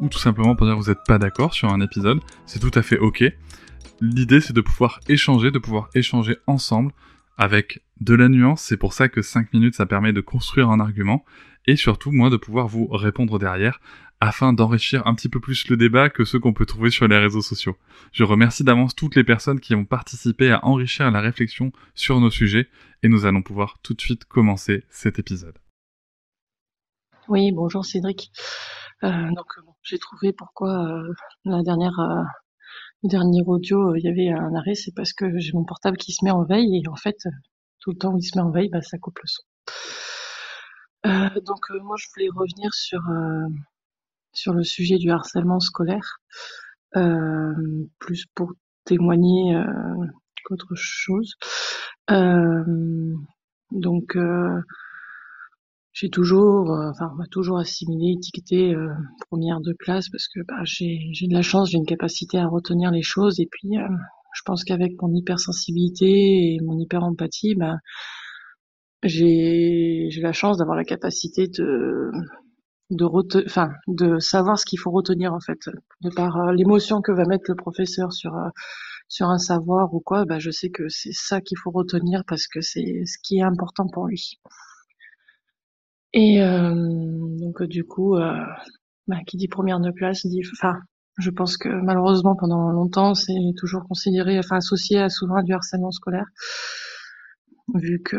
ou tout simplement pour dire que vous n'êtes pas d'accord sur un épisode, c'est tout à fait ok. L'idée c'est de pouvoir échanger, de pouvoir échanger ensemble avec de la nuance, c'est pour ça que 5 minutes ça permet de construire un argument, et surtout moi de pouvoir vous répondre derrière afin d'enrichir un petit peu plus le débat que ceux qu'on peut trouver sur les réseaux sociaux. Je remercie d'avance toutes les personnes qui ont participé à enrichir la réflexion sur nos sujets et nous allons pouvoir tout de suite commencer cet épisode. Oui, bonjour Cédric. Euh, j'ai trouvé pourquoi euh, la dernière euh, le dernier audio il y avait un arrêt, c'est parce que j'ai mon portable qui se met en veille et en fait tout le temps où il se met en veille, bah, ça coupe le son. donc moi je voulais revenir sur sur le sujet du harcèlement scolaire, euh, plus pour témoigner euh, qu'autre chose. Euh, donc j'ai toujours, enfin on m'a toujours assimilé, étiqueté première de classe parce que bah, j'ai de la chance, j'ai une capacité à retenir les choses et puis je pense qu'avec mon hypersensibilité et mon hyper-empathie, bah, j'ai j'ai la chance d'avoir la capacité de de enfin de savoir ce qu'il faut retenir en fait. De par euh, l'émotion que va mettre le professeur sur euh, sur un savoir ou quoi bah je sais que c'est ça qu'il faut retenir parce que c'est ce qui est important pour lui et euh, donc du coup bah, qui dit première de classe dit enfin je pense que malheureusement pendant longtemps c'est toujours considéré enfin associé à souvent du harcèlement scolaire vu que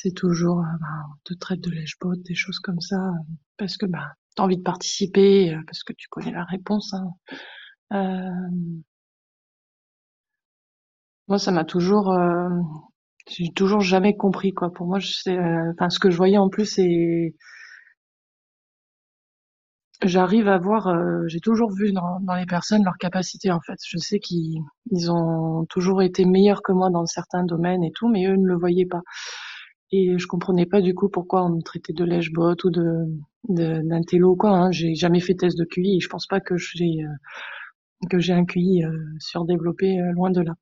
c'est toujours euh, bah, on te traite de lèche-bot, des choses comme ça, parce que bah t'as envie de participer, euh, parce que tu connais la réponse. Hein. Euh, moi, ça m'a toujours, j'ai toujours jamais compris quoi. Pour moi, c'est, enfin, ce que je voyais en plus, c'est j'arrive à voir, j'ai toujours vu dans, dans, les personnes leur capacité en fait. Je sais qu'ils ils ont toujours été meilleurs que moi dans certains domaines et tout, mais eux ne le voyaient pas. Et je comprenais pas du coup pourquoi on me traitait de lèche-bot ou de d'intello quoi. Hein. J'ai jamais fait test de QI et je pense pas que j'ai euh, que j'ai un QI euh, surdéveloppé euh, loin de là.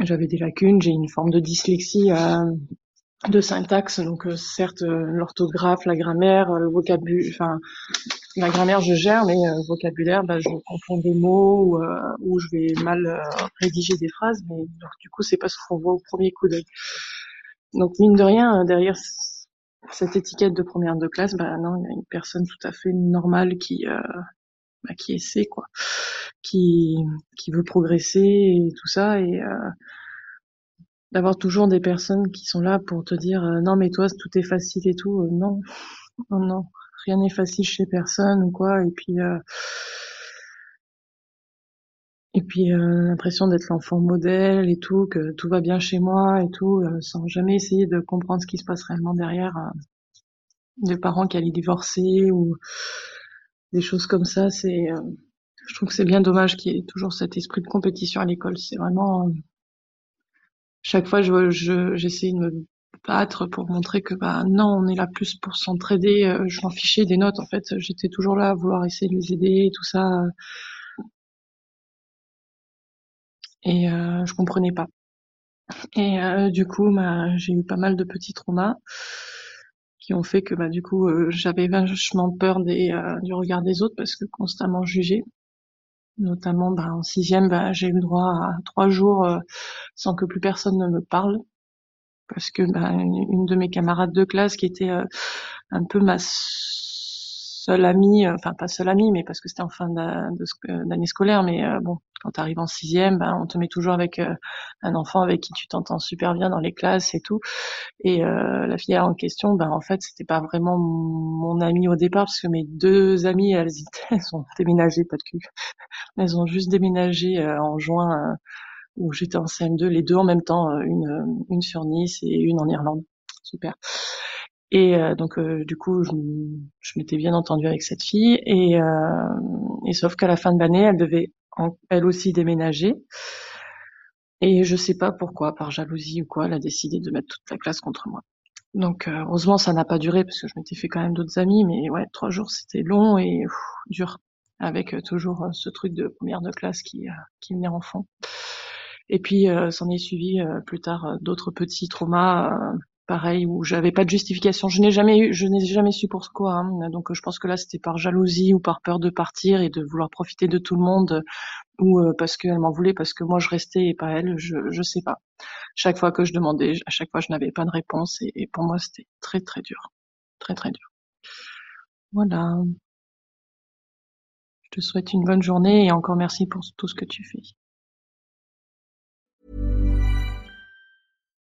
J'avais des lacunes, j'ai une forme de dyslexie de syntaxe, donc certes l'orthographe, la grammaire, le vocabulaire, enfin la grammaire je gère, mais le vocabulaire, bah, je confonds des mots ou, ou je vais mal rédiger des phrases, mais du coup c'est pas ce qu'on voit au premier coup d'œil. Donc mine de rien, derrière cette étiquette de première de classe, bah non, il y a une personne tout à fait normale qui euh, bah, qui essaie quoi, qui qui veut progresser et tout ça et euh, d'avoir toujours des personnes qui sont là pour te dire euh, non mais toi tout est facile et tout, non non non rien n'est facile chez personne ou quoi et puis et puis euh, l'impression d'être l'enfant modèle et tout, que tout va bien chez moi et tout, euh, sans jamais essayer de comprendre ce qui se passe réellement derrière. Euh, des parents qui allaient divorcer ou des choses comme ça, c'est, je trouve que c'est bien dommage qu'il y ait toujours cet esprit de compétition à l'école. C'est vraiment chaque fois je j'essaie de me battre pour montrer que bah non on est là plus pour s'entraider je m'en fichais des notes en fait j'étais toujours là à vouloir essayer de les aider et tout ça et euh, je comprenais pas. Et euh, du coup, bah, j'ai eu pas mal de petits traumas qui ont fait que bah, du coup, euh, j'avais vachement peur des, du regard des autres parce que constamment jugé. Notamment, bah, en sixième, bah, j'ai eu le droit à trois jours sans que plus personne ne me parle parce que bah, une, de mes camarades de classe qui était un peu ma seule amie, enfin pas seule amie, mais parce que c'était en fin d'année scolaire, mais bon, quand tu arrives en sixième, ben, on te met toujours avec un enfant avec qui tu t'entends super bien dans les classes et tout. Et la fille en question, ben en fait, c'était pas vraiment mon amie au départ parce que mes deux amies, elles, elles ont déménagé, pas de cul. Elles ont juste déménagé en juin où j'étais en CM2, les deux en même temps, une, une sur Nice et une en Irlande. Super. Et euh, donc euh, du coup, je, je m'étais bien entendue avec cette fille et, euh, et sauf qu'à la fin de l'année, elle devait elle aussi déménager. Et je sais pas pourquoi, par jalousie ou quoi, elle a décidé de mettre toute la classe contre moi. Donc heureusement, ça n'a pas duré parce que je m'étais fait quand même d'autres amis, mais ouais, trois jours c'était long et dur, avec toujours ce truc de première de classe qui qui venait en fond. Et puis s'en est suivi plus tard d'autres petits traumas pareil où j'avais pas de justification. Je n'ai jamais eu, je n'ai jamais su pourquoi. Hein. Donc je pense que là c'était par jalousie ou par peur de partir et de vouloir profiter de tout le monde ou euh, parce qu'elle m'en voulait parce que moi je restais et pas elle. Je je sais pas. Chaque fois que je demandais, à chaque fois je n'avais pas de réponse et pour moi c'était très très dur, très très dur. Voilà. Je te souhaite une bonne journée et encore merci pour tout ce que tu fais.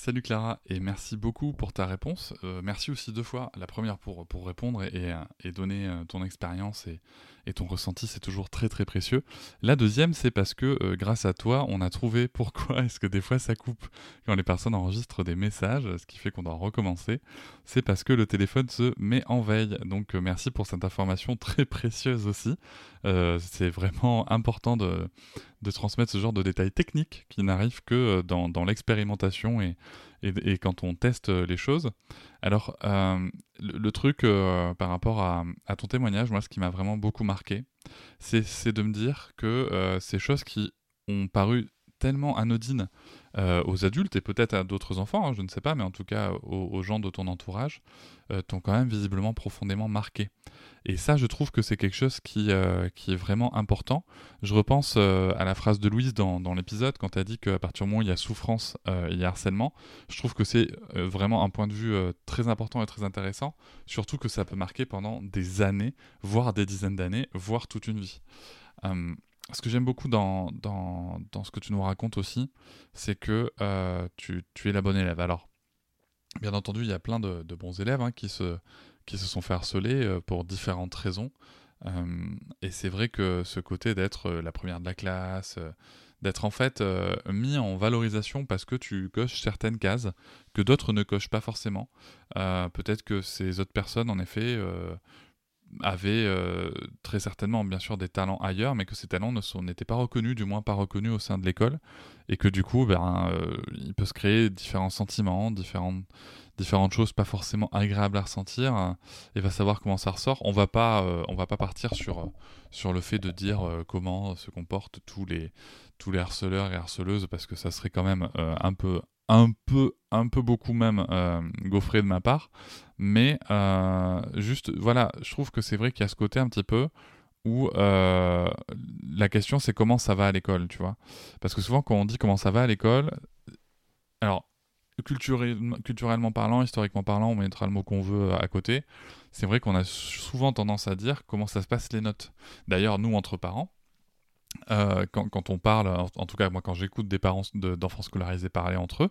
Salut Clara et merci beaucoup pour ta réponse. Euh, merci aussi deux fois. La première pour, pour répondre et, et donner euh, ton expérience et, et ton ressenti, c'est toujours très très précieux. La deuxième, c'est parce que euh, grâce à toi, on a trouvé pourquoi est-ce que des fois ça coupe quand les personnes enregistrent des messages, ce qui fait qu'on doit recommencer. C'est parce que le téléphone se met en veille. Donc merci pour cette information très précieuse aussi. C'est vraiment important de, de, transmettre ce genre de détails techniques qui n'arrivent que dans, dans l'expérimentation et, et, quand on teste les choses. Alors, euh, le, truc euh, par rapport à, ton témoignage, moi, ce qui m'a vraiment beaucoup marqué, c'est de me dire que euh, ces choses qui ont paru tellement anodines aux adultes et peut-être à d'autres enfants, hein, je ne sais pas, mais en tout cas aux, gens de ton entourage, t'ont quand même visiblement profondément marqué. Et ça, je trouve que c'est quelque chose qui, euh, qui est vraiment important. Je repense euh, à la phrase de Louise dans, dans l'épisode quand elle dit qu'à partir du moment où il y a souffrance, euh, il y a harcèlement. Je trouve que c'est vraiment un point de vue très important et très intéressant, surtout que ça peut marquer pendant des années, voire des dizaines d'années, voire toute une vie. Ce que j'aime beaucoup dans, ce que tu nous racontes aussi, c'est que tu, tu, es la bonne élève. Alors, bien entendu, il y a plein de, bons élèves hein, qui se sont fait harceler euh, pour différentes raisons. Euh, et c'est vrai que ce côté d'être euh, la première de la classe, d'être en fait mis en valorisation parce que tu coches certaines cases que d'autres ne cochent pas forcément. Peut-être que ces autres personnes, en effet, avaient très certainement bien sûr des talents ailleurs, mais que ces talents n'étaient pas reconnus, du moins pas reconnus au sein de l'école, et que du coup, ben, il peut se créer différents sentiments, différentes différentes choses pas forcément agréables à ressentir euh, et va savoir comment ça ressort. On va pas, euh, on va pas partir sur, euh, sur le fait de dire comment se comportent tous les, tous les harceleurs et harceleuses parce que ça serait quand même un peu un peu un peu beaucoup même gaufré de ma part mais juste voilà je trouve que c'est vrai qu'il y a ce côté un petit peu où la question c'est comment ça va à l'école tu vois parce que souvent quand on dit comment ça va à l'école alors culturellement parlant, historiquement parlant, on mettra le mot qu'on veut à côté. C'est vrai qu'on a souvent tendance à dire comment ça se passe les notes. D'ailleurs, nous, entre parents, euh, quand, on parle, en, tout cas moi quand j'écoute des parents d'enfants scolarisés parler entre eux,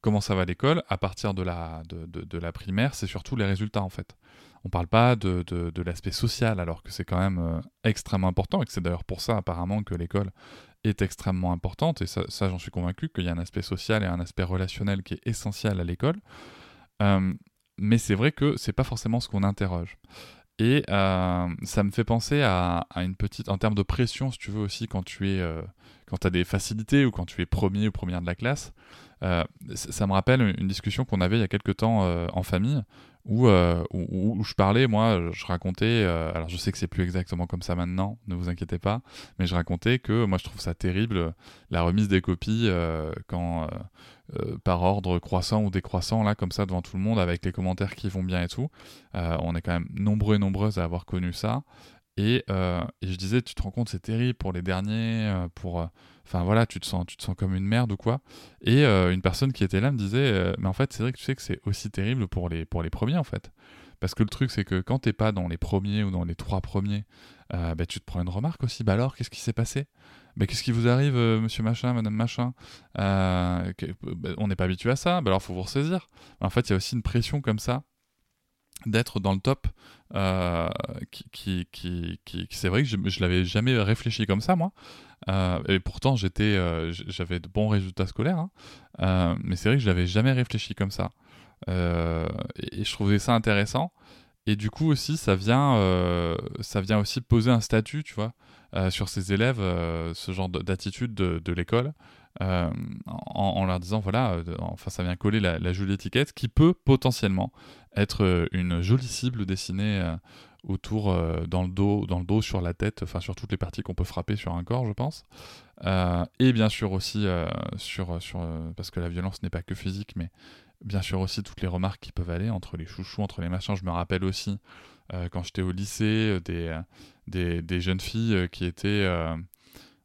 comment ça va l'école, à partir de la, primaire, c'est surtout les résultats en fait. On parle pas de, l'aspect social alors que c'est quand même euh, extrêmement important et que c'est d'ailleurs pour ça apparemment que l'école est extrêmement importante, et ça, j'en suis convaincu qu'il y a un aspect social et un aspect relationnel qui est essentiel à l'école. Euh, mais c'est vrai que c'est pas forcément ce qu'on interroge. Et euh, ça me fait penser à, une petite, en termes de pression, si tu veux aussi, quand tu es, euh, quand as des facilités ou quand tu es premier ou première de la classe. Ça me rappelle une discussion qu'on avait il y a quelques temps en famille, où, euh, où, où, je parlais, moi, je racontais, euh, alors je sais que c'est plus exactement comme ça maintenant, ne vous inquiétez pas, mais je racontais que moi je trouve ça terrible, la remise des copies euh, quand par ordre croissant ou décroissant, là, comme ça, devant tout le monde, avec les commentaires qui vont bien et tout. on est quand même nombreux et nombreuses à avoir connu ça. Et, et je disais, tu te rends compte, c'est terrible pour les derniers, pour Enfin voilà, tu te sens, tu te sens comme une merde ou quoi. Et euh, une personne qui était là me disait, euh, mais en fait, c'est vrai que tu sais que c'est aussi terrible pour les, pour les premiers en fait. Parce que le truc, c'est que quand t'es pas dans les premiers ou dans les trois premiers, euh, bah, tu te prends une remarque aussi. Bah alors, qu'est-ce qui s'est passé? Bah, Qu'est-ce qui vous arrive, monsieur machin, madame machin? Bah, On n'est pas habitué à ça, bah alors faut vous ressaisir. En fait, il y a aussi une pression comme ça d'être dans le top qui, c'est vrai que je, je l'avais jamais réfléchi comme ça moi euh, et pourtant, j'étais, euh, j'avais de bons résultats scolaires, hein. euh, mais c'est vrai que je n'avais jamais réfléchi comme ça. Et, je trouvais ça intéressant. Et du coup aussi, ça vient, ça vient aussi poser un statut, tu vois, sur ces élèves, ce genre d'attitude de, l'école. En, leur disant voilà, enfin ça vient coller la, jolie étiquette qui peut potentiellement être une jolie cible dessinée autour euh, dans le dos, dans le dos, sur la tête, enfin sur toutes les parties qu'on peut frapper sur un corps, je pense. Euh, et bien sûr aussi euh, sur, sur parce que la violence n'est pas que physique, mais bien sûr aussi toutes les remarques qui peuvent aller entre les chouchous, entre les machins. Je me rappelle aussi quand j'étais au lycée des, des, jeunes filles qui étaient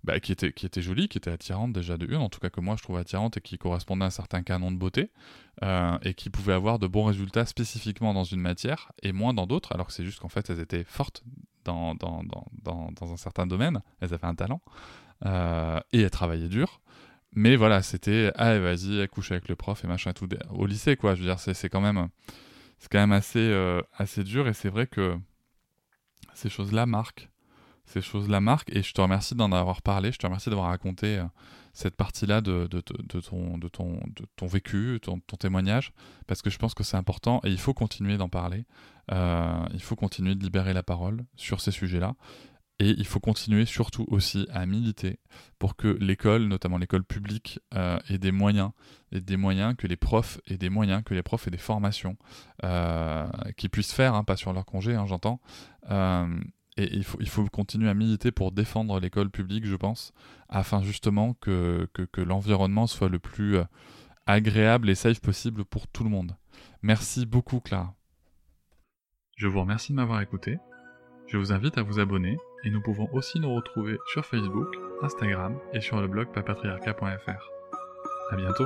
bah, qui, était, qui était jolie, qui était attirante déjà de une, en tout cas que moi je trouve attirante et qui correspondait à un certain canon de beauté, euh, et qui pouvait avoir de bons résultats spécifiquement dans une matière et moins dans d'autres, alors que c'est juste qu'en fait elles étaient fortes dans, dans, dans, dans, un certain domaine, elles avaient un talent, euh, et elles travaillaient dur. Mais voilà, c'était, allez vas-y, couche avec le prof et machin et tout. Au lycée, quoi, je veux dire, c'est quand même, quand même assez, euh, assez dur, et c'est vrai que ces choses-là marquent ces choses-là marquent. Et je te remercie d'en avoir parlé, je te remercie d'avoir raconté euh, cette partie-là de, de, de, ton, de, ton, de ton vécu, ton, témoignage, parce que je pense que c'est important et il faut continuer d'en parler. Euh, il faut continuer de libérer la parole sur ces sujets-là. Et il faut continuer surtout aussi à militer pour que l'école, notamment l'école publique, euh, ait des moyens, et des moyens que les profs aient des moyens, que les profs aient des formations euh, qu'ils puissent faire, hein, pas sur leur congé, hein, j'entends, et il faut, il faut continuer à militer pour défendre l'école publique, je pense, afin justement que, que, l'environnement soit le plus euh, agréable et safe possible pour tout le monde. Merci beaucoup, Clara. Je vous remercie de m'avoir écouté. Je vous invite à vous abonner et nous pouvons aussi nous retrouver sur Facebook, Instagram et sur le blog papatriarca.fr. À bientôt.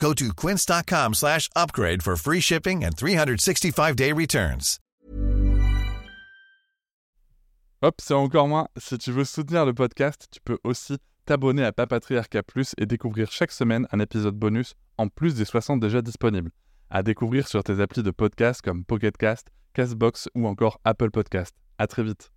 Go to quince.com slash upgrade for free shipping and 365-day returns. Hop, c'est encore moins. Si tu veux soutenir le podcast, tu peux aussi t'abonner à Papatriarca Plus et découvrir chaque semaine un épisode bonus en plus des 60 déjà disponibles. À découvrir sur tes applis de podcast comme Pocketcast, Castbox ou encore Apple Podcast. À très vite.